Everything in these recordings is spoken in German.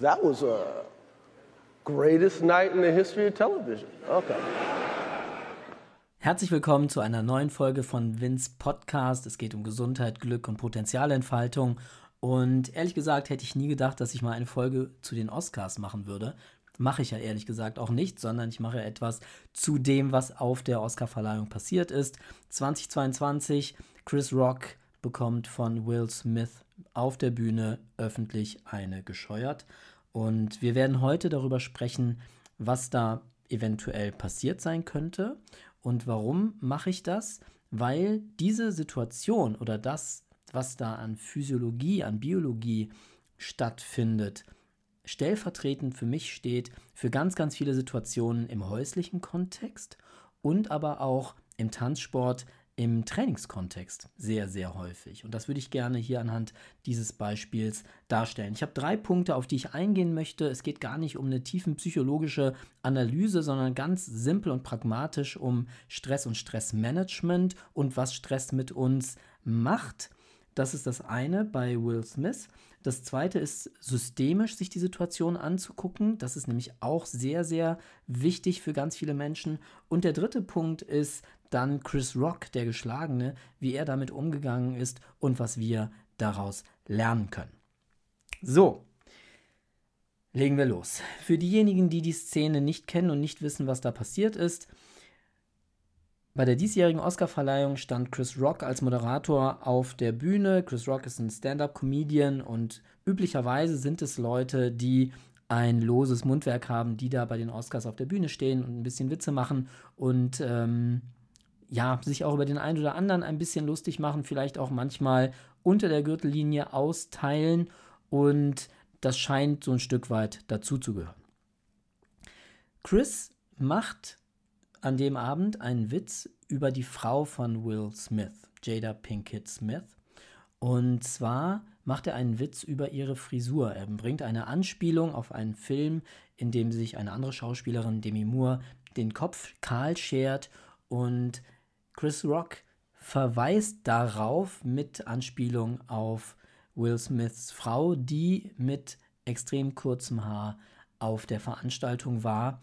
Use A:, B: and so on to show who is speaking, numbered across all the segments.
A: That was a greatest night in the history of television. Okay.
B: Herzlich willkommen zu einer neuen Folge von Vince Podcast. Es geht um Gesundheit, Glück und Potenzialentfaltung. Und ehrlich gesagt hätte ich nie gedacht, dass ich mal eine Folge zu den Oscars machen würde. Mache ich ja ehrlich gesagt auch nicht, sondern ich mache etwas zu dem, was auf der Oscarverleihung passiert ist. 2022, Chris Rock bekommt von Will Smith auf der Bühne öffentlich eine gescheuert. Und wir werden heute darüber sprechen, was da eventuell passiert sein könnte. Und warum mache ich das? Weil diese Situation oder das, was da an Physiologie, an Biologie stattfindet, stellvertretend für mich steht für ganz, ganz viele Situationen im häuslichen Kontext und aber auch im Tanzsport, im Trainingskontext sehr, sehr häufig. Und das würde ich gerne hier anhand dieses Beispiels darstellen. Ich habe drei Punkte, auf die ich eingehen möchte. Es geht gar nicht um eine tiefen psychologische Analyse, sondern ganz simpel und pragmatisch um Stress und Stressmanagement und was Stress mit uns macht. Das ist das eine bei Will Smith. Das zweite ist systemisch sich die Situation anzugucken. Das ist nämlich auch sehr, sehr wichtig für ganz viele Menschen. Und der dritte Punkt ist dann Chris Rock, der Geschlagene, wie er damit umgegangen ist und was wir daraus lernen können. So, legen wir los. Für diejenigen, die die Szene nicht kennen und nicht wissen, was da passiert ist, bei der diesjährigen Oscarverleihung stand Chris Rock als Moderator auf der Bühne. Chris Rock ist ein Stand-up-Comedian und üblicherweise sind es Leute, die ein loses Mundwerk haben, die da bei den Oscars auf der Bühne stehen und ein bisschen Witze machen und ähm, ja, sich auch über den einen oder anderen ein bisschen lustig machen, vielleicht auch manchmal unter der Gürtellinie austeilen und das scheint so ein Stück weit dazuzugehören. Chris macht an dem Abend einen Witz über die Frau von Will Smith, Jada Pinkett Smith. Und zwar macht er einen Witz über ihre Frisur. Er bringt eine Anspielung auf einen Film, in dem sich eine andere Schauspielerin, Demi Moore, den Kopf kahl schert und Chris Rock verweist darauf mit Anspielung auf Will Smiths Frau, die mit extrem kurzem Haar auf der Veranstaltung war.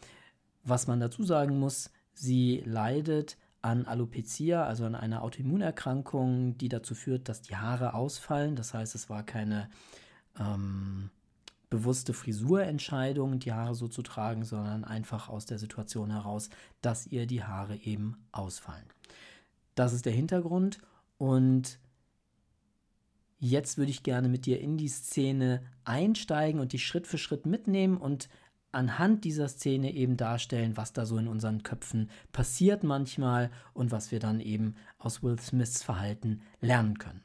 B: Was man dazu sagen muss, sie leidet an Alopecia, also an einer Autoimmunerkrankung, die dazu führt, dass die Haare ausfallen. Das heißt, es war keine ähm, bewusste Frisurentscheidung, die Haare so zu tragen, sondern einfach aus der Situation heraus, dass ihr die Haare eben ausfallen. Das ist der Hintergrund und jetzt würde ich gerne mit dir in die Szene einsteigen und die Schritt für Schritt mitnehmen und anhand dieser Szene eben darstellen, was da so in unseren Köpfen passiert manchmal und was wir dann eben aus Will Smiths Verhalten lernen können.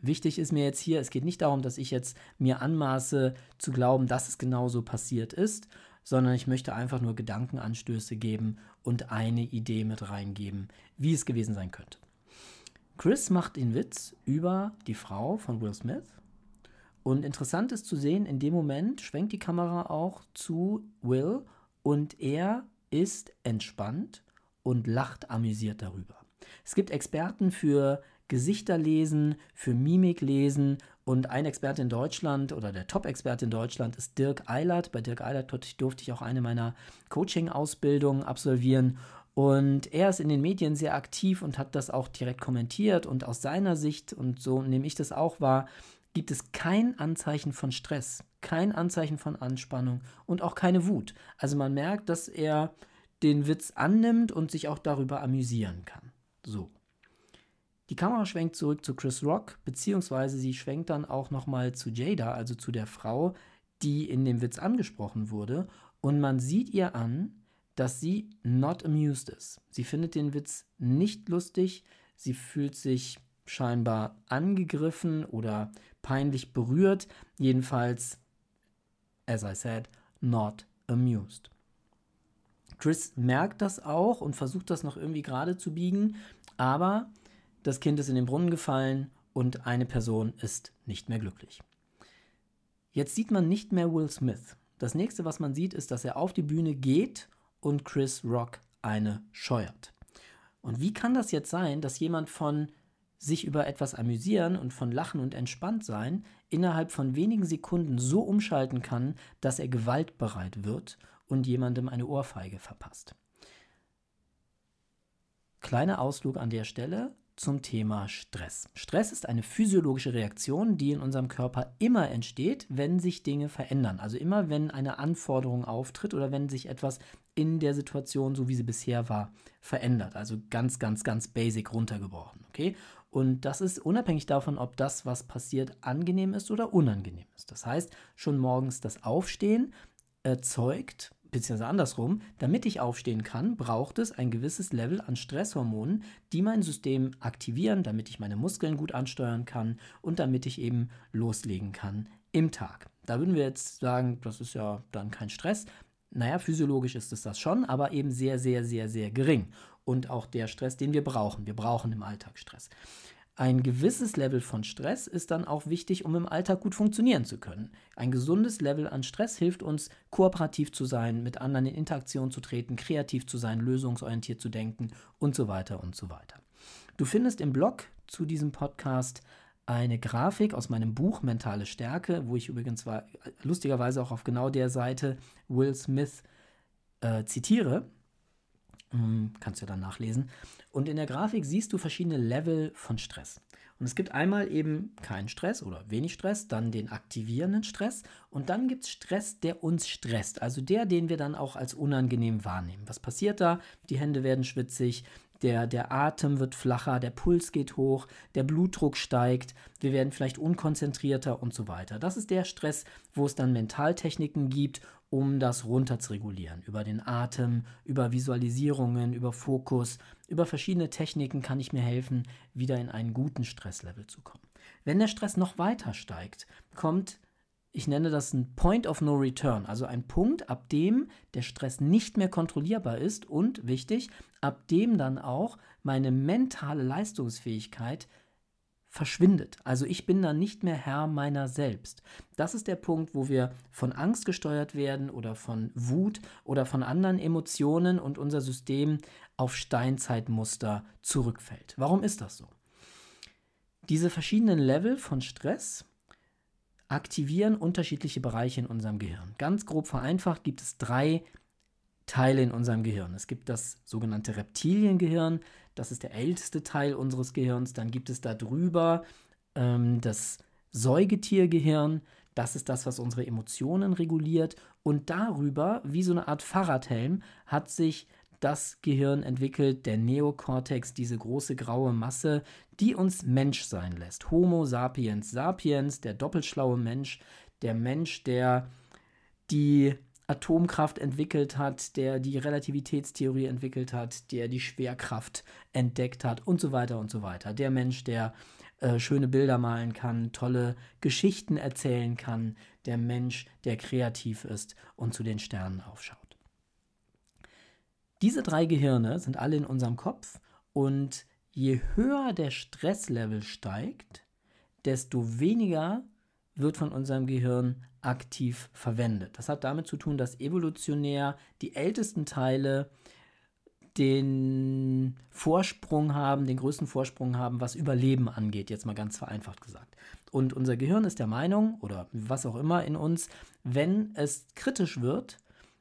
B: Wichtig ist mir jetzt hier, es geht nicht darum, dass ich jetzt mir anmaße zu glauben, dass es genauso passiert ist, sondern ich möchte einfach nur Gedankenanstöße geben und eine Idee mit reingeben, wie es gewesen sein könnte. Chris macht den Witz über die Frau von Will Smith. Und interessant ist zu sehen, in dem Moment schwenkt die Kamera auch zu Will und er ist entspannt und lacht amüsiert darüber. Es gibt Experten für Gesichterlesen, für Mimiklesen und ein Experte in Deutschland oder der Top-Experte in Deutschland ist Dirk Eilert. Bei Dirk Eilert durfte ich auch eine meiner Coaching-Ausbildungen absolvieren. Und er ist in den Medien sehr aktiv und hat das auch direkt kommentiert. Und aus seiner Sicht, und so nehme ich das auch wahr, gibt es kein Anzeichen von Stress, kein Anzeichen von Anspannung und auch keine Wut. Also man merkt, dass er den Witz annimmt und sich auch darüber amüsieren kann. So. Die Kamera schwenkt zurück zu Chris Rock, beziehungsweise sie schwenkt dann auch nochmal zu Jada, also zu der Frau, die in dem Witz angesprochen wurde. Und man sieht ihr an, dass sie not amused ist. Sie findet den Witz nicht lustig, sie fühlt sich scheinbar angegriffen oder peinlich berührt. Jedenfalls, as I said, not amused. Chris merkt das auch und versucht das noch irgendwie gerade zu biegen, aber das Kind ist in den Brunnen gefallen und eine Person ist nicht mehr glücklich. Jetzt sieht man nicht mehr Will Smith. Das nächste, was man sieht, ist, dass er auf die Bühne geht und Chris Rock eine scheuert. Und wie kann das jetzt sein, dass jemand von sich über etwas amüsieren und von Lachen und entspannt sein innerhalb von wenigen Sekunden so umschalten kann, dass er gewaltbereit wird und jemandem eine Ohrfeige verpasst. Kleiner Ausflug an der Stelle zum Thema Stress. Stress ist eine physiologische Reaktion, die in unserem Körper immer entsteht, wenn sich Dinge verändern. Also immer, wenn eine Anforderung auftritt oder wenn sich etwas in der Situation, so wie sie bisher war, verändert. Also ganz, ganz, ganz basic runtergebrochen. Okay? Und das ist unabhängig davon, ob das, was passiert, angenehm ist oder unangenehm ist. Das heißt, schon morgens das Aufstehen erzeugt beziehungsweise andersrum, damit ich aufstehen kann, braucht es ein gewisses Level an Stresshormonen, die mein System aktivieren, damit ich meine Muskeln gut ansteuern kann und damit ich eben loslegen kann im Tag. Da würden wir jetzt sagen, das ist ja dann kein Stress. Naja, physiologisch ist es das schon, aber eben sehr, sehr, sehr, sehr gering. Und auch der Stress, den wir brauchen. Wir brauchen im Alltag Stress. Ein gewisses Level von Stress ist dann auch wichtig, um im Alltag gut funktionieren zu können. Ein gesundes Level an Stress hilft uns, kooperativ zu sein, mit anderen in Interaktion zu treten, kreativ zu sein, lösungsorientiert zu denken und so weiter und so weiter. Du findest im Blog zu diesem Podcast eine Grafik aus meinem Buch Mentale Stärke, wo ich übrigens war, lustigerweise auch auf genau der Seite Will Smith äh, zitiere. Hm, kannst du dann nachlesen. Und in der Grafik siehst du verschiedene Level von Stress. Und es gibt einmal eben keinen Stress oder wenig Stress, dann den aktivierenden Stress und dann gibt es Stress, der uns stresst, also der, den wir dann auch als unangenehm wahrnehmen. Was passiert da? Die Hände werden schwitzig, der, der Atem wird flacher, der Puls geht hoch, der Blutdruck steigt, wir werden vielleicht unkonzentrierter und so weiter. Das ist der Stress, wo es dann Mentaltechniken gibt, um das runter zu regulieren. Über den Atem, über Visualisierungen, über Fokus, über verschiedene Techniken kann ich mir helfen, wieder in einen guten Stresslevel zu kommen. Wenn der Stress noch weiter steigt, kommt, ich nenne das ein Point of No Return, also ein Punkt, ab dem der Stress nicht mehr kontrollierbar ist und, wichtig, ab dem dann auch meine mentale Leistungsfähigkeit verschwindet. Also ich bin dann nicht mehr Herr meiner selbst. Das ist der Punkt, wo wir von Angst gesteuert werden oder von Wut oder von anderen Emotionen und unser System auf Steinzeitmuster zurückfällt. Warum ist das so? Diese verschiedenen Level von Stress aktivieren unterschiedliche Bereiche in unserem Gehirn. Ganz grob vereinfacht gibt es drei Teile in unserem Gehirn. Es gibt das sogenannte Reptiliengehirn, das ist der älteste Teil unseres Gehirns. Dann gibt es da drüber ähm, das Säugetiergehirn, das ist das, was unsere Emotionen reguliert. Und darüber, wie so eine Art Fahrradhelm, hat sich das Gehirn entwickelt, der Neokortex, diese große graue Masse, die uns Mensch sein lässt. Homo sapiens sapiens, der doppelschlaue Mensch, der Mensch, der die Atomkraft entwickelt hat, der die Relativitätstheorie entwickelt hat, der die Schwerkraft entdeckt hat und so weiter und so weiter. Der Mensch, der äh, schöne Bilder malen kann, tolle Geschichten erzählen kann, der Mensch, der kreativ ist und zu den Sternen aufschaut. Diese drei Gehirne sind alle in unserem Kopf und je höher der Stresslevel steigt, desto weniger wird von unserem Gehirn aktiv verwendet. Das hat damit zu tun, dass evolutionär die ältesten Teile den Vorsprung haben, den größten Vorsprung haben, was Überleben angeht, jetzt mal ganz vereinfacht gesagt. Und unser Gehirn ist der Meinung, oder was auch immer in uns, wenn es kritisch wird,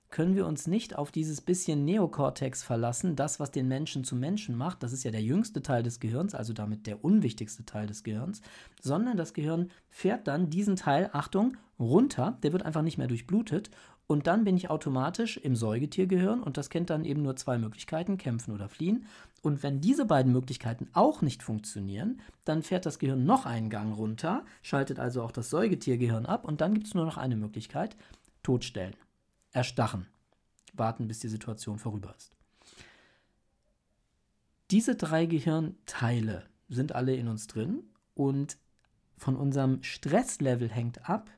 B: können wir uns nicht auf dieses bisschen Neokortex verlassen, das, was den Menschen zu Menschen macht, das ist ja der jüngste Teil des Gehirns, also damit der unwichtigste Teil des Gehirns, sondern das Gehirn fährt dann diesen Teil, Achtung, runter, der wird einfach nicht mehr durchblutet und dann bin ich automatisch im Säugetiergehirn und das kennt dann eben nur zwei Möglichkeiten, kämpfen oder fliehen. Und wenn diese beiden Möglichkeiten auch nicht funktionieren, dann fährt das Gehirn noch einen Gang runter, schaltet also auch das Säugetiergehirn ab und dann gibt es nur noch eine Möglichkeit, totstellen erstarren, warten, bis die Situation vorüber ist. Diese drei Gehirnteile sind alle in uns drin und von unserem Stresslevel hängt ab,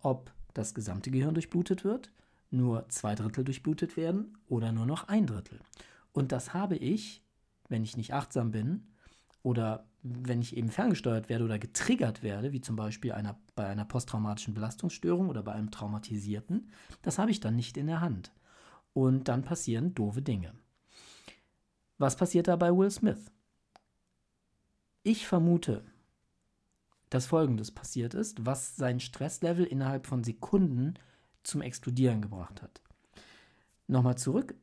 B: ob das gesamte Gehirn durchblutet wird, nur zwei Drittel durchblutet werden oder nur noch ein Drittel. Und das habe ich, wenn ich nicht achtsam bin oder wenn ich eben ferngesteuert werde oder getriggert werde, wie zum Beispiel einer, bei einer posttraumatischen Belastungsstörung oder bei einem Traumatisierten, das habe ich dann nicht in der Hand. Und dann passieren doofe Dinge. Was passiert da bei Will Smith? Ich vermute, dass Folgendes passiert ist, was sein Stresslevel innerhalb von Sekunden zum Explodieren gebracht hat. Nochmal zurück.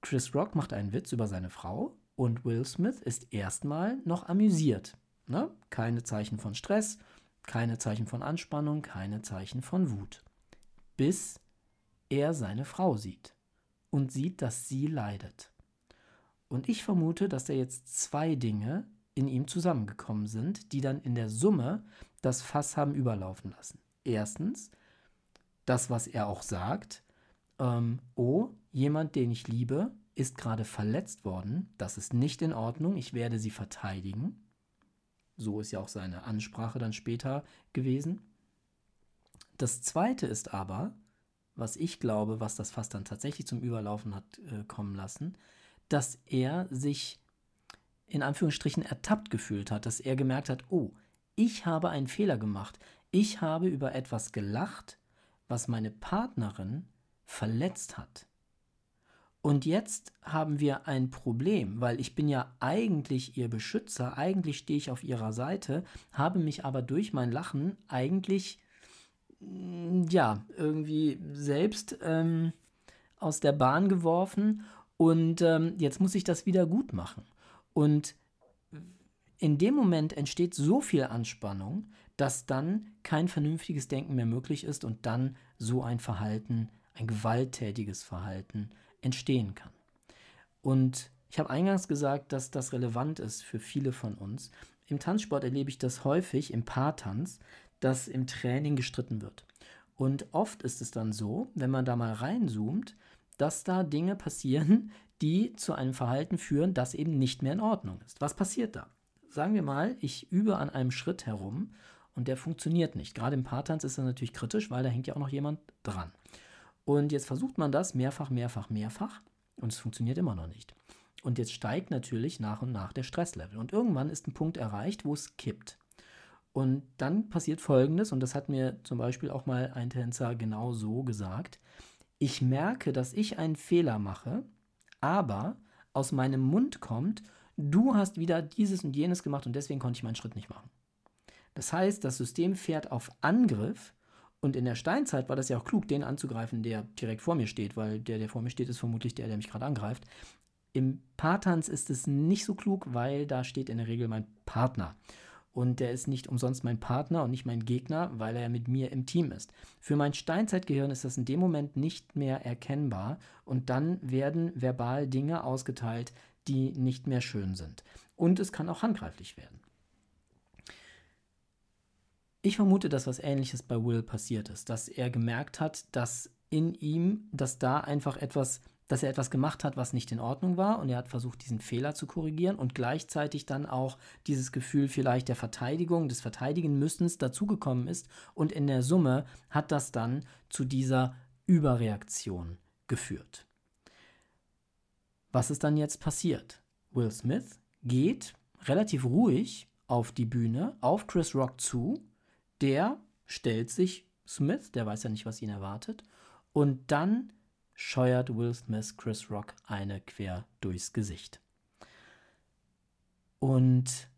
B: Chris Rock macht einen Witz über seine Frau und Will Smith ist erstmal noch amüsiert. Ne? Keine Zeichen von Stress, keine Zeichen von Anspannung, keine Zeichen von Wut. Bis er seine Frau sieht und sieht, dass sie leidet. Und ich vermute, dass da jetzt zwei Dinge in ihm zusammengekommen sind, die dann in der Summe das Fass haben überlaufen lassen. Erstens, das, was er auch sagt, ähm, oh, jemand, den ich liebe, ist gerade verletzt worden, das ist nicht in Ordnung, ich werde sie verteidigen. So ist ja auch seine Ansprache dann später gewesen. Das Zweite ist aber, was ich glaube, was das Fass dann tatsächlich zum Überlaufen hat äh, kommen lassen, dass er sich in Anführungsstrichen ertappt gefühlt hat, dass er gemerkt hat, oh, ich habe einen Fehler gemacht. Ich habe über etwas gelacht, was meine Partnerin verletzt hat. Und jetzt haben wir ein Problem, weil ich bin ja eigentlich ihr Beschützer, eigentlich stehe ich auf ihrer Seite, habe mich aber durch mein Lachen eigentlich, mm, ja, irgendwie selbst ähm, aus der Bahn geworfen und ähm, jetzt muss ich das wieder gut machen. Und in dem Moment entsteht so viel Anspannung, dass dann kein vernünftiges Denken mehr möglich ist und dann so ein Verhalten, ein gewalttätiges Verhalten entstehen kann. Und ich habe eingangs gesagt, dass das relevant ist für viele von uns. Im Tanzsport erlebe ich das häufig im Paartanz, dass im Training gestritten wird. Und oft ist es dann so, wenn man da mal reinzoomt, dass da Dinge passieren, die zu einem Verhalten führen, das eben nicht mehr in Ordnung ist. Was passiert da? Sagen wir mal, ich übe an einem Schritt herum und der funktioniert nicht. Gerade im Paartanz ist das natürlich kritisch, weil da hängt ja auch noch jemand dran. Und jetzt versucht man das mehrfach, mehrfach, mehrfach und es funktioniert immer noch nicht. Und jetzt steigt natürlich nach und nach der Stresslevel. Und irgendwann ist ein Punkt erreicht, wo es kippt. Und dann passiert Folgendes, und das hat mir zum Beispiel auch mal ein Tänzer genau so gesagt. Ich merke, dass ich einen Fehler mache, aber aus meinem Mund kommt, du hast wieder dieses und jenes gemacht und deswegen konnte ich meinen Schritt nicht machen. Das heißt, das System fährt auf Angriff und in der Steinzeit war das ja auch klug, den anzugreifen, der direkt vor mir steht, weil der, der vor mir steht, ist vermutlich der, der mich gerade angreift. Im Paartanz ist es nicht so klug, weil da steht in der Regel mein Partner. Und der ist nicht umsonst mein Partner und nicht mein Gegner, weil er mit mir im Team ist. Für mein Steinzeitgehirn ist das in dem Moment nicht mehr erkennbar und dann werden verbal Dinge ausgeteilt, die nicht mehr schön sind. Und es kann auch handgreiflich werden. Ich vermute, dass was ähnliches bei Will passiert ist, dass er gemerkt hat, dass in ihm, dass da einfach etwas, dass er etwas gemacht hat, was nicht in Ordnung war und er hat versucht, diesen Fehler zu korrigieren und gleichzeitig dann auch dieses Gefühl vielleicht der Verteidigung, des Verteidigen müssens dazugekommen ist und in der Summe hat das dann zu dieser Überreaktion geführt. Was ist dann jetzt passiert? Will Smith geht relativ ruhig auf die Bühne, auf Chris Rock zu der stellt sich Smith, der weiß ja nicht, was ihn erwartet, und dann scheuert Will Smith Chris Rock eine quer durchs Gesicht. Und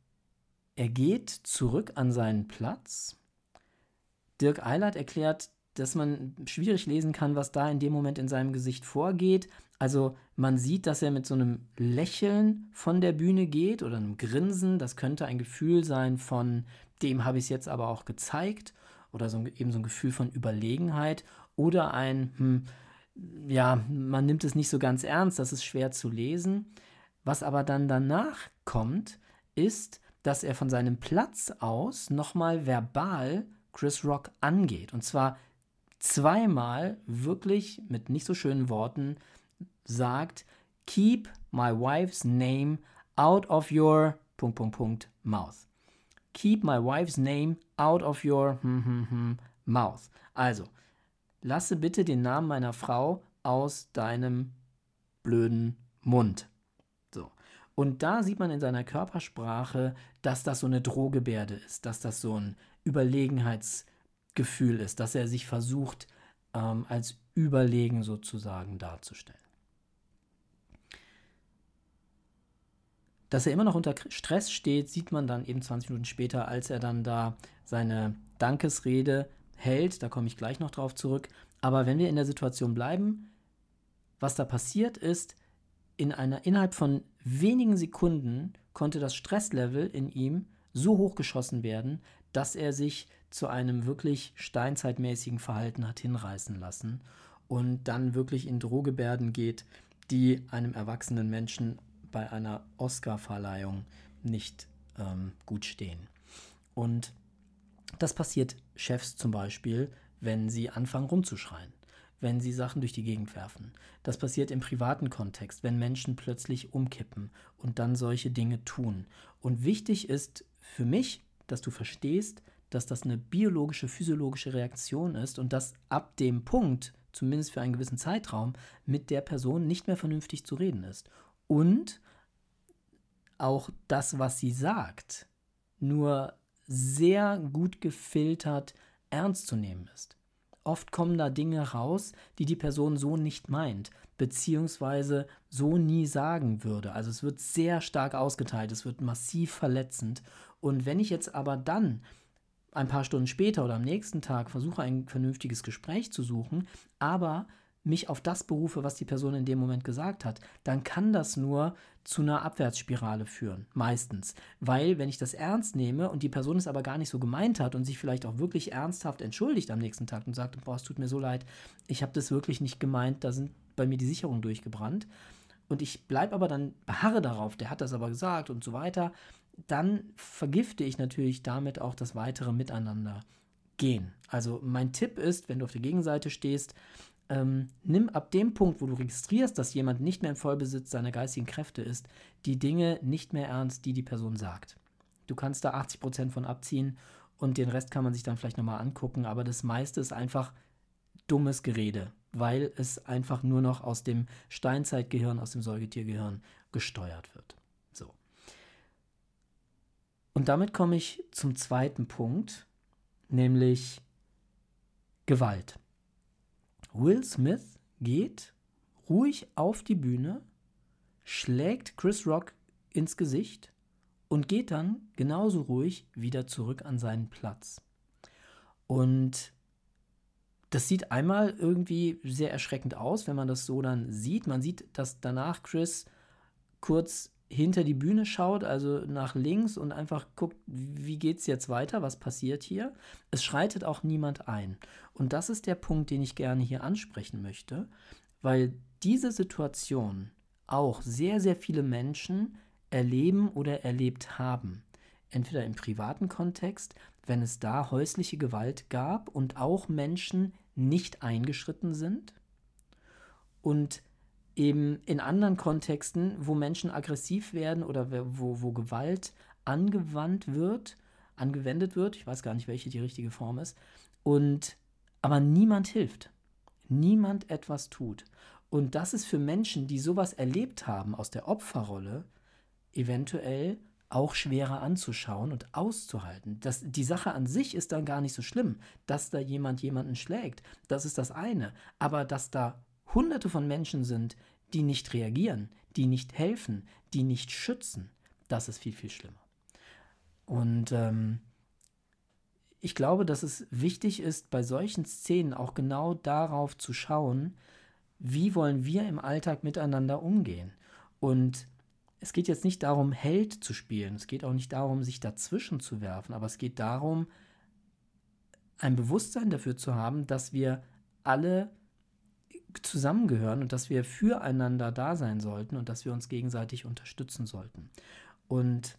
B: er geht zurück an seinen Platz. Dirk Eilert erklärt, dass man schwierig lesen kann, was da in dem Moment in seinem Gesicht vorgeht. Also man sieht, dass er mit so einem Lächeln von der Bühne geht oder einem Grinsen. Das könnte ein Gefühl sein von, dem habe ich es jetzt aber auch gezeigt. Oder so, eben so ein Gefühl von Überlegenheit. Oder ein, hm, ja, man nimmt es nicht so ganz ernst, das ist schwer zu lesen. Was aber dann danach kommt, ist, dass er von seinem Platz aus nochmal verbal Chris Rock angeht. Und zwar zweimal wirklich mit nicht so schönen Worten sagt, keep my wife's name out of your mouth. Keep my wife's name out of your hm, hm, hm, mouth. Also, lasse bitte den Namen meiner Frau aus deinem blöden Mund. So. Und da sieht man in seiner Körpersprache, dass das so eine Drohgebärde ist, dass das so ein Überlegenheitsgefühl ist, dass er sich versucht, ähm, als überlegen sozusagen darzustellen. Dass er immer noch unter Stress steht, sieht man dann eben 20 Minuten später, als er dann da seine Dankesrede hält. Da komme ich gleich noch drauf zurück. Aber wenn wir in der Situation bleiben, was da passiert ist, in einer, innerhalb von wenigen Sekunden konnte das Stresslevel in ihm so hochgeschossen werden, dass er sich zu einem wirklich steinzeitmäßigen Verhalten hat hinreißen lassen und dann wirklich in Drohgebärden geht, die einem erwachsenen Menschen bei einer Oscar-Verleihung nicht ähm, gut stehen. Und das passiert Chefs zum Beispiel, wenn sie anfangen rumzuschreien, wenn sie Sachen durch die Gegend werfen. Das passiert im privaten Kontext, wenn Menschen plötzlich umkippen und dann solche Dinge tun. Und wichtig ist für mich, dass du verstehst, dass das eine biologische, physiologische Reaktion ist und dass ab dem Punkt, zumindest für einen gewissen Zeitraum, mit der Person nicht mehr vernünftig zu reden ist. Und auch das, was sie sagt, nur sehr gut gefiltert ernst zu nehmen ist. Oft kommen da Dinge raus, die die Person so nicht meint, beziehungsweise so nie sagen würde. Also es wird sehr stark ausgeteilt, es wird massiv verletzend. Und wenn ich jetzt aber dann ein paar Stunden später oder am nächsten Tag versuche, ein vernünftiges Gespräch zu suchen, aber mich auf das berufe, was die Person in dem Moment gesagt hat, dann kann das nur zu einer Abwärtsspirale führen, meistens. Weil, wenn ich das ernst nehme und die Person es aber gar nicht so gemeint hat und sich vielleicht auch wirklich ernsthaft entschuldigt am nächsten Tag und sagt, boah, es tut mir so leid, ich habe das wirklich nicht gemeint, da sind bei mir die Sicherungen durchgebrannt. Und ich bleibe aber dann, beharre darauf, der hat das aber gesagt und so weiter, dann vergifte ich natürlich damit auch das weitere Miteinander gehen. Also mein Tipp ist, wenn du auf der Gegenseite stehst, ähm, nimm ab dem Punkt, wo du registrierst, dass jemand nicht mehr im Vollbesitz seiner geistigen Kräfte ist, die Dinge nicht mehr ernst, die die Person sagt. Du kannst da 80% von abziehen und den Rest kann man sich dann vielleicht nochmal angucken, aber das meiste ist einfach dummes Gerede, weil es einfach nur noch aus dem Steinzeitgehirn, aus dem Säugetiergehirn gesteuert wird. Und damit komme ich zum zweiten Punkt, nämlich Gewalt. Will Smith geht ruhig auf die Bühne, schlägt Chris Rock ins Gesicht und geht dann genauso ruhig wieder zurück an seinen Platz. Und das sieht einmal irgendwie sehr erschreckend aus, wenn man das so dann sieht. Man sieht, dass danach Chris kurz hinter die Bühne schaut, also nach links und einfach guckt, wie geht es jetzt weiter, was passiert hier. Es schreitet auch niemand ein. Und das ist der Punkt, den ich gerne hier ansprechen möchte, weil diese Situation auch sehr, sehr viele Menschen erleben oder erlebt haben. Entweder im privaten Kontext, wenn es da häusliche Gewalt gab und auch Menschen nicht eingeschritten sind. Und eben in anderen Kontexten, wo Menschen aggressiv werden oder wo, wo Gewalt angewandt wird, angewendet wird, ich weiß gar nicht, welche die richtige Form ist, und aber niemand hilft, niemand etwas tut. Und das ist für Menschen, die sowas erlebt haben aus der Opferrolle, eventuell auch schwerer anzuschauen und auszuhalten. Das, die Sache an sich ist dann gar nicht so schlimm, dass da jemand jemanden schlägt. Das ist das eine. Aber dass da hunderte von Menschen sind, die nicht reagieren, die nicht helfen, die nicht schützen, das ist viel, viel schlimmer. Und ähm, ich glaube, dass es wichtig ist, bei solchen Szenen auch genau darauf zu schauen, wie wollen wir im Alltag miteinander umgehen. Und es geht jetzt nicht darum, Held zu spielen, es geht auch nicht darum, sich dazwischen zu werfen, aber es geht darum, ein Bewusstsein dafür zu haben, dass wir alle zusammengehören und dass wir füreinander da sein sollten und dass wir uns gegenseitig unterstützen sollten. Und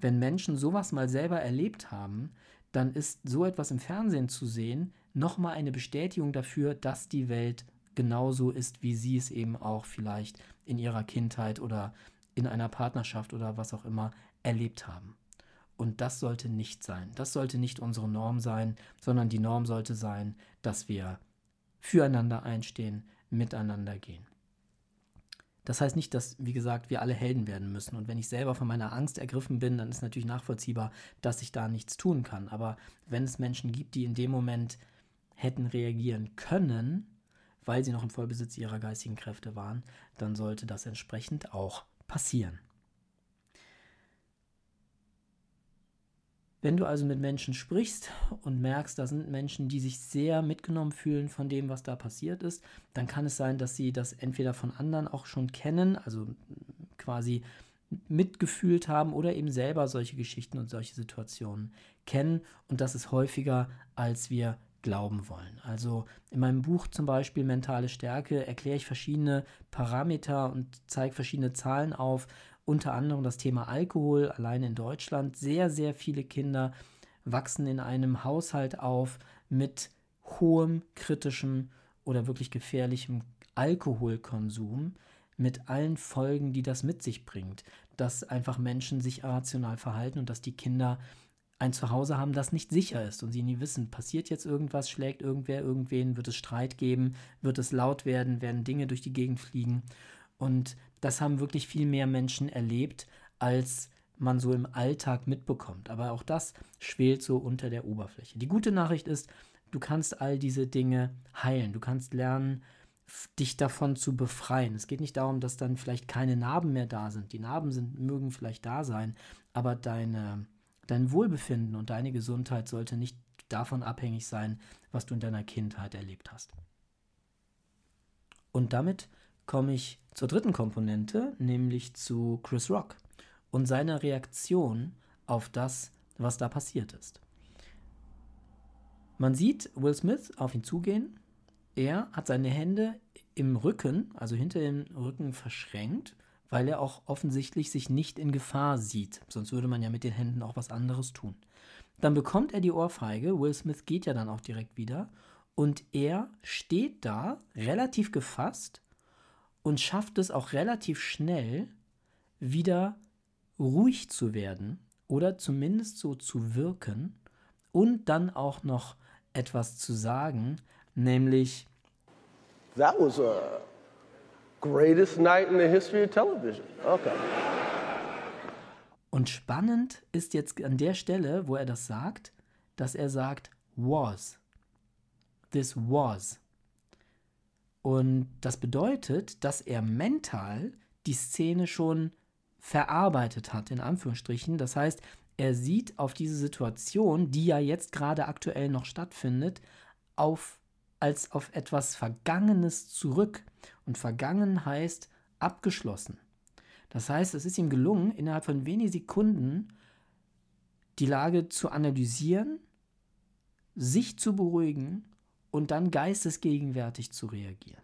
B: wenn Menschen sowas mal selber erlebt haben, dann ist so etwas im Fernsehen zu sehen nochmal eine Bestätigung dafür, dass die Welt genauso ist, wie sie es eben auch vielleicht in ihrer Kindheit oder in einer Partnerschaft oder was auch immer erlebt haben. Und das sollte nicht sein. Das sollte nicht unsere Norm sein, sondern die Norm sollte sein, dass wir füreinander einstehen, miteinander gehen. Das heißt nicht, dass, wie gesagt, wir alle Helden werden müssen. Und wenn ich selber von meiner Angst ergriffen bin, dann ist natürlich nachvollziehbar, dass ich da nichts tun kann. Aber wenn es Menschen gibt, die in dem Moment hätten reagieren können, weil sie noch im Vollbesitz ihrer geistigen Kräfte waren, dann sollte das entsprechend auch passieren. Wenn du also mit Menschen sprichst und merkst, da sind Menschen, die sich sehr mitgenommen fühlen von dem, was da passiert ist, dann kann es sein, dass sie das entweder von anderen auch schon kennen, also quasi mitgefühlt haben oder eben selber solche Geschichten und solche Situationen kennen. Und das ist häufiger, als wir glauben wollen. Also in meinem Buch zum Beispiel Mentale Stärke erkläre ich verschiedene Parameter und zeige verschiedene Zahlen auf, unter anderem das Thema Alkohol. Allein in Deutschland sehr, sehr viele Kinder wachsen in einem Haushalt auf mit hohem kritischem oder wirklich gefährlichem Alkoholkonsum mit allen Folgen, die das mit sich bringt. Dass einfach Menschen sich irrational verhalten und dass die Kinder ein Zuhause haben, das nicht sicher ist und sie nie wissen, passiert jetzt irgendwas, schlägt irgendwer irgendwen, wird es Streit geben, wird es laut werden, werden Dinge durch die Gegend fliegen. Und das haben wirklich viel mehr Menschen erlebt, als man so im Alltag mitbekommt. Aber auch das schwelt so unter der Oberfläche. Die gute Nachricht ist, du kannst all diese Dinge heilen. Du kannst lernen, dich davon zu befreien. Es geht nicht darum, dass dann vielleicht keine Narben mehr da sind. Die Narben sind, mögen vielleicht da sein, aber deine, dein Wohlbefinden und deine Gesundheit sollte nicht davon abhängig sein, was du in deiner Kindheit erlebt hast. Und damit komme ich zur dritten Komponente, nämlich zu Chris Rock und seiner Reaktion auf das, was da passiert ist. Man sieht Will Smith auf ihn zugehen. Er hat seine Hände im Rücken, also hinter dem Rücken verschränkt, weil er auch offensichtlich sich nicht in Gefahr sieht. Sonst würde man ja mit den Händen auch was anderes tun. Dann bekommt er die Ohrfeige. Will Smith geht ja dann auch direkt wieder. Und er steht da relativ gefasst und schafft es auch relativ schnell, wieder ruhig zu werden oder zumindest so zu wirken und dann auch noch etwas zu sagen, nämlich
A: That was a greatest night in the history of television. Okay.
B: Und spannend ist jetzt an der Stelle, wo er das sagt, dass er sagt was. This was. Und das bedeutet, dass er mental die Szene schon verarbeitet hat, in Anführungsstrichen. Das heißt, er sieht auf diese Situation, die ja jetzt gerade aktuell noch stattfindet, auf, als auf etwas Vergangenes zurück. Und vergangen heißt abgeschlossen. Das heißt, es ist ihm gelungen, innerhalb von wenigen Sekunden die Lage zu analysieren, sich zu beruhigen und dann geistesgegenwärtig zu reagieren.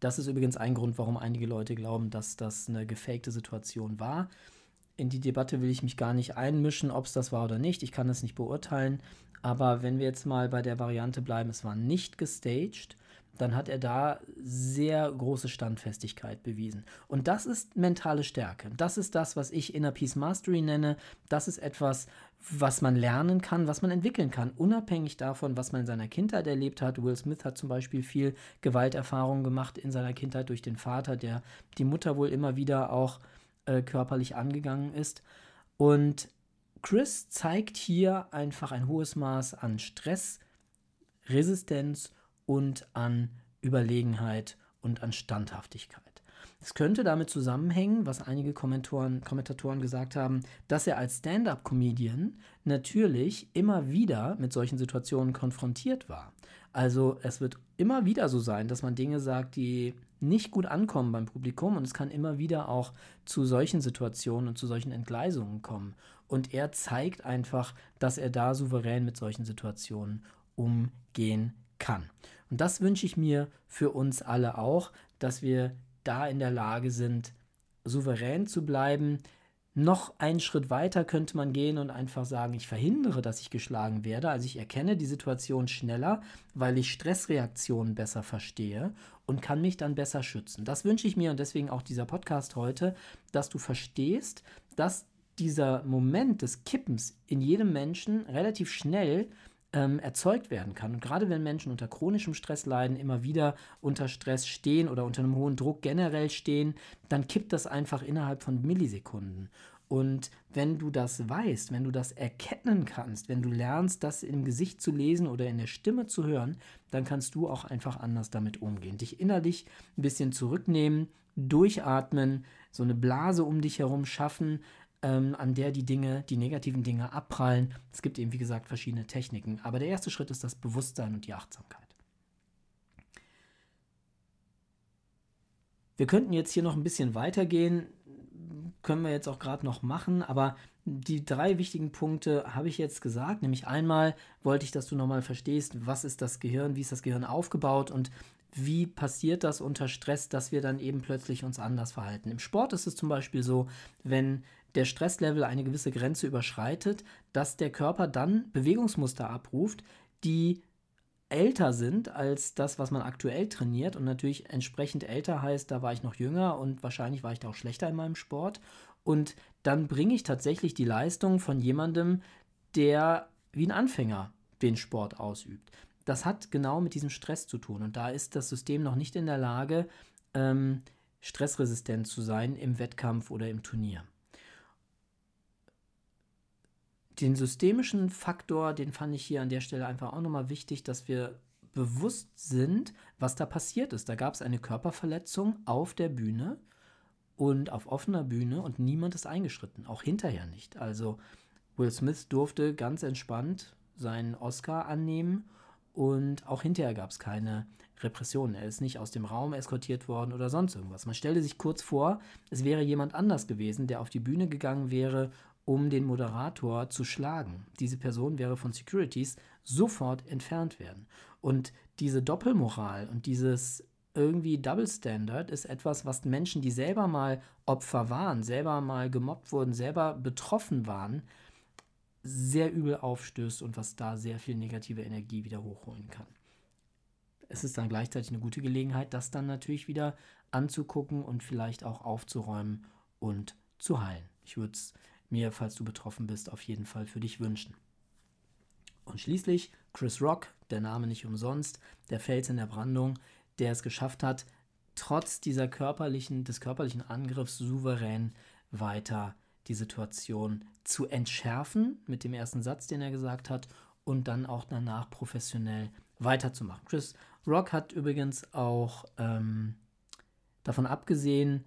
B: Das ist übrigens ein Grund, warum einige Leute glauben, dass das eine gefakte Situation war. In die Debatte will ich mich gar nicht einmischen, ob es das war oder nicht. Ich kann es nicht beurteilen. Aber wenn wir jetzt mal bei der Variante bleiben, es war nicht gestaged, dann hat er da sehr große Standfestigkeit bewiesen. Und das ist mentale Stärke. Das ist das, was ich Inner Peace Mastery nenne. Das ist etwas, was man lernen kann, was man entwickeln kann, unabhängig davon, was man in seiner Kindheit erlebt hat. Will Smith hat zum Beispiel viel Gewalterfahrung gemacht in seiner Kindheit durch den Vater, der die Mutter wohl immer wieder auch äh, körperlich angegangen ist. Und Chris zeigt hier einfach ein hohes Maß an Stress, Resistenz und an Überlegenheit und an Standhaftigkeit. Es könnte damit zusammenhängen, was einige Kommentatoren, Kommentatoren gesagt haben, dass er als Stand-up-Comedian natürlich immer wieder mit solchen Situationen konfrontiert war. Also es wird immer wieder so sein, dass man Dinge sagt, die nicht gut ankommen beim Publikum und es kann immer wieder auch zu solchen Situationen und zu solchen Entgleisungen kommen. Und er zeigt einfach, dass er da souverän mit solchen Situationen umgehen kann. Und das wünsche ich mir für uns alle auch, dass wir da in der Lage sind, souverän zu bleiben. Noch einen Schritt weiter könnte man gehen und einfach sagen, ich verhindere, dass ich geschlagen werde. Also ich erkenne die Situation schneller, weil ich Stressreaktionen besser verstehe und kann mich dann besser schützen. Das wünsche ich mir und deswegen auch dieser Podcast heute, dass du verstehst, dass dieser Moment des Kippens in jedem Menschen relativ schnell ähm, erzeugt werden kann. Und gerade wenn Menschen unter chronischem Stress leiden, immer wieder unter Stress stehen oder unter einem hohen Druck generell stehen, dann kippt das einfach innerhalb von Millisekunden. Und wenn du das weißt, wenn du das erkennen kannst, wenn du lernst, das im Gesicht zu lesen oder in der Stimme zu hören, dann kannst du auch einfach anders damit umgehen. Dich innerlich ein bisschen zurücknehmen, durchatmen, so eine Blase um dich herum schaffen, ähm, an der die Dinge, die negativen Dinge abprallen. Es gibt eben, wie gesagt, verschiedene Techniken. Aber der erste Schritt ist das Bewusstsein und die Achtsamkeit. Wir könnten jetzt hier noch ein bisschen weitergehen, können wir jetzt auch gerade noch machen, aber die drei wichtigen Punkte habe ich jetzt gesagt. Nämlich einmal wollte ich, dass du nochmal verstehst, was ist das Gehirn, wie ist das Gehirn aufgebaut und wie passiert das unter Stress, dass wir dann eben plötzlich uns anders verhalten. Im Sport ist es zum Beispiel so, wenn der Stresslevel eine gewisse Grenze überschreitet, dass der Körper dann Bewegungsmuster abruft, die älter sind als das, was man aktuell trainiert. Und natürlich entsprechend älter heißt, da war ich noch jünger und wahrscheinlich war ich da auch schlechter in meinem Sport. Und dann bringe ich tatsächlich die Leistung von jemandem, der wie ein Anfänger den Sport ausübt. Das hat genau mit diesem Stress zu tun. Und da ist das System noch nicht in der Lage, ähm, stressresistent zu sein im Wettkampf oder im Turnier den systemischen Faktor, den fand ich hier an der Stelle einfach auch nochmal wichtig, dass wir bewusst sind, was da passiert ist. Da gab es eine Körperverletzung auf der Bühne und auf offener Bühne und niemand ist eingeschritten, auch hinterher nicht. Also Will Smith durfte ganz entspannt seinen Oscar annehmen und auch hinterher gab es keine Repression. Er ist nicht aus dem Raum eskortiert worden oder sonst irgendwas. Man stelle sich kurz vor, es wäre jemand anders gewesen, der auf die Bühne gegangen wäre um den Moderator zu schlagen. Diese Person wäre von Securities sofort entfernt werden. Und diese Doppelmoral und dieses irgendwie Double Standard ist etwas, was Menschen, die selber mal Opfer waren, selber mal gemobbt wurden, selber betroffen waren, sehr übel aufstößt und was da sehr viel negative Energie wieder hochholen kann. Es ist dann gleichzeitig eine gute Gelegenheit, das dann natürlich wieder anzugucken und vielleicht auch aufzuräumen und zu heilen. Ich würde es mir, falls du betroffen bist, auf jeden Fall für dich wünschen. Und schließlich Chris Rock, der Name nicht umsonst, der Fels in der Brandung, der es geschafft hat, trotz dieser körperlichen, des körperlichen Angriffs souverän weiter die Situation zu entschärfen mit dem ersten Satz, den er gesagt hat, und dann auch danach professionell weiterzumachen. Chris Rock hat übrigens auch ähm, davon abgesehen,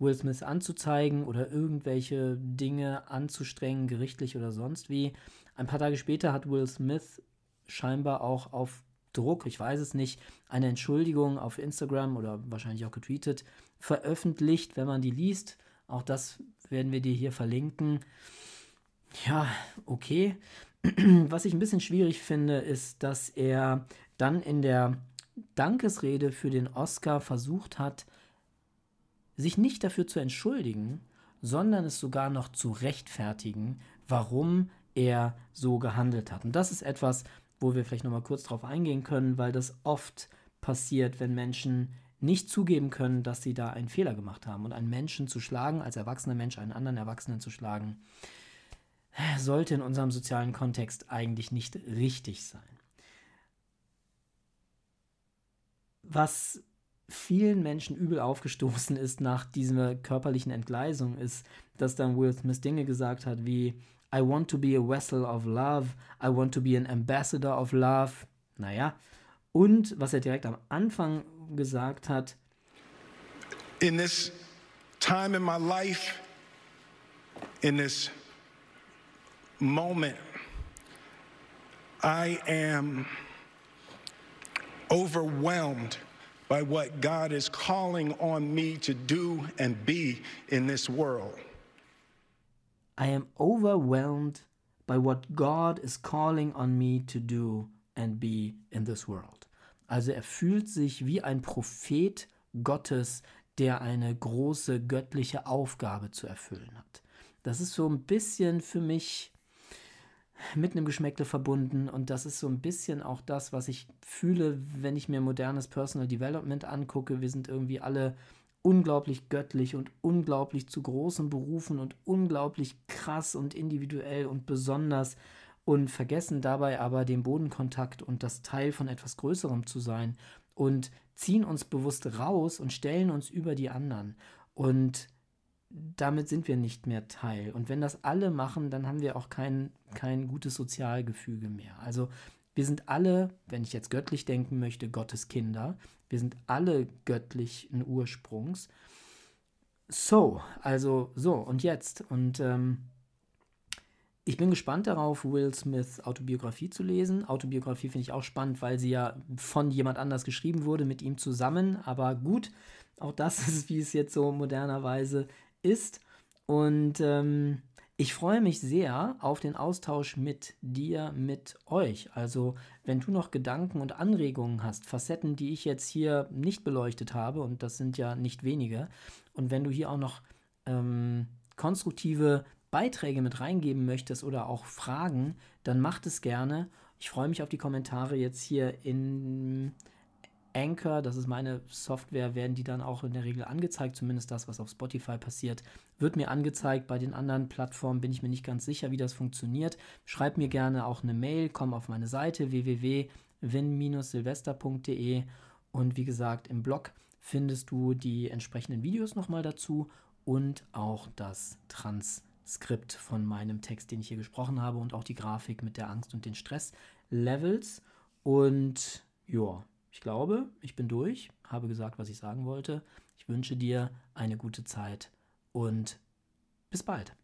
B: Will Smith anzuzeigen oder irgendwelche Dinge anzustrengen, gerichtlich oder sonst wie. Ein paar Tage später hat Will Smith scheinbar auch auf Druck, ich weiß es nicht, eine Entschuldigung auf Instagram oder wahrscheinlich auch getweetet, veröffentlicht, wenn man die liest. Auch das werden wir dir hier verlinken. Ja, okay. Was ich ein bisschen schwierig finde, ist, dass er dann in der Dankesrede für den Oscar versucht hat, sich nicht dafür zu entschuldigen, sondern es sogar noch zu rechtfertigen, warum er so gehandelt hat. Und das ist etwas, wo wir vielleicht nochmal kurz drauf eingehen können, weil das oft passiert, wenn Menschen nicht zugeben können, dass sie da einen Fehler gemacht haben. Und einen Menschen zu schlagen, als erwachsener Mensch einen anderen Erwachsenen zu schlagen, sollte in unserem sozialen Kontext eigentlich nicht richtig sein. Was vielen Menschen übel aufgestoßen ist nach dieser körperlichen Entgleisung, ist, dass dann Will Smith Dinge gesagt hat wie I want to be a vessel of love, I want to be an ambassador of love. Naja, und was er direkt am Anfang gesagt hat,
C: in this time in my life, in this moment, I am overwhelmed by what God is calling on me to do and be in this world.
B: I am overwhelmed by what God is calling on me to do and be in this world. Also er fühlt sich wie ein Prophet Gottes, der eine große göttliche Aufgabe zu erfüllen hat. Das ist so ein bisschen für mich mit einem Geschmäckle verbunden und das ist so ein bisschen auch das, was ich fühle, wenn ich mir modernes Personal Development angucke. Wir sind irgendwie alle unglaublich göttlich und unglaublich zu großen Berufen und unglaublich krass und individuell und besonders und vergessen dabei aber den Bodenkontakt und das Teil von etwas Größerem zu sein und ziehen uns bewusst raus und stellen uns über die anderen und damit sind wir nicht mehr Teil. Und wenn das alle machen, dann haben wir auch kein, kein gutes Sozialgefüge mehr. Also wir sind alle, wenn ich jetzt göttlich denken möchte, Gottes Kinder. Wir sind alle göttlichen Ursprungs. So, also so und jetzt. Und ähm, ich bin gespannt darauf, Will Smiths Autobiografie zu lesen. Autobiografie finde ich auch spannend, weil sie ja von jemand anders geschrieben wurde, mit ihm zusammen. Aber gut, auch das ist, wie es jetzt so modernerweise ist. Und ähm, ich freue mich sehr auf den Austausch mit dir, mit euch. Also, wenn du noch Gedanken und Anregungen hast, Facetten, die ich jetzt hier nicht beleuchtet habe, und das sind ja nicht wenige, und wenn du hier auch noch ähm, konstruktive Beiträge mit reingeben möchtest oder auch Fragen, dann macht es gerne. Ich freue mich auf die Kommentare jetzt hier in Anchor, das ist meine Software, werden die dann auch in der Regel angezeigt, zumindest das, was auf Spotify passiert, wird mir angezeigt. Bei den anderen Plattformen bin ich mir nicht ganz sicher, wie das funktioniert. Schreib mir gerne auch eine Mail, komm auf meine Seite www.win-silvester.de und wie gesagt, im Blog findest du die entsprechenden Videos nochmal dazu und auch das Transkript von meinem Text, den ich hier gesprochen habe und auch die Grafik mit der Angst und den Stresslevels. Und ja, ich glaube, ich bin durch, habe gesagt, was ich sagen wollte. Ich wünsche dir eine gute Zeit und bis bald.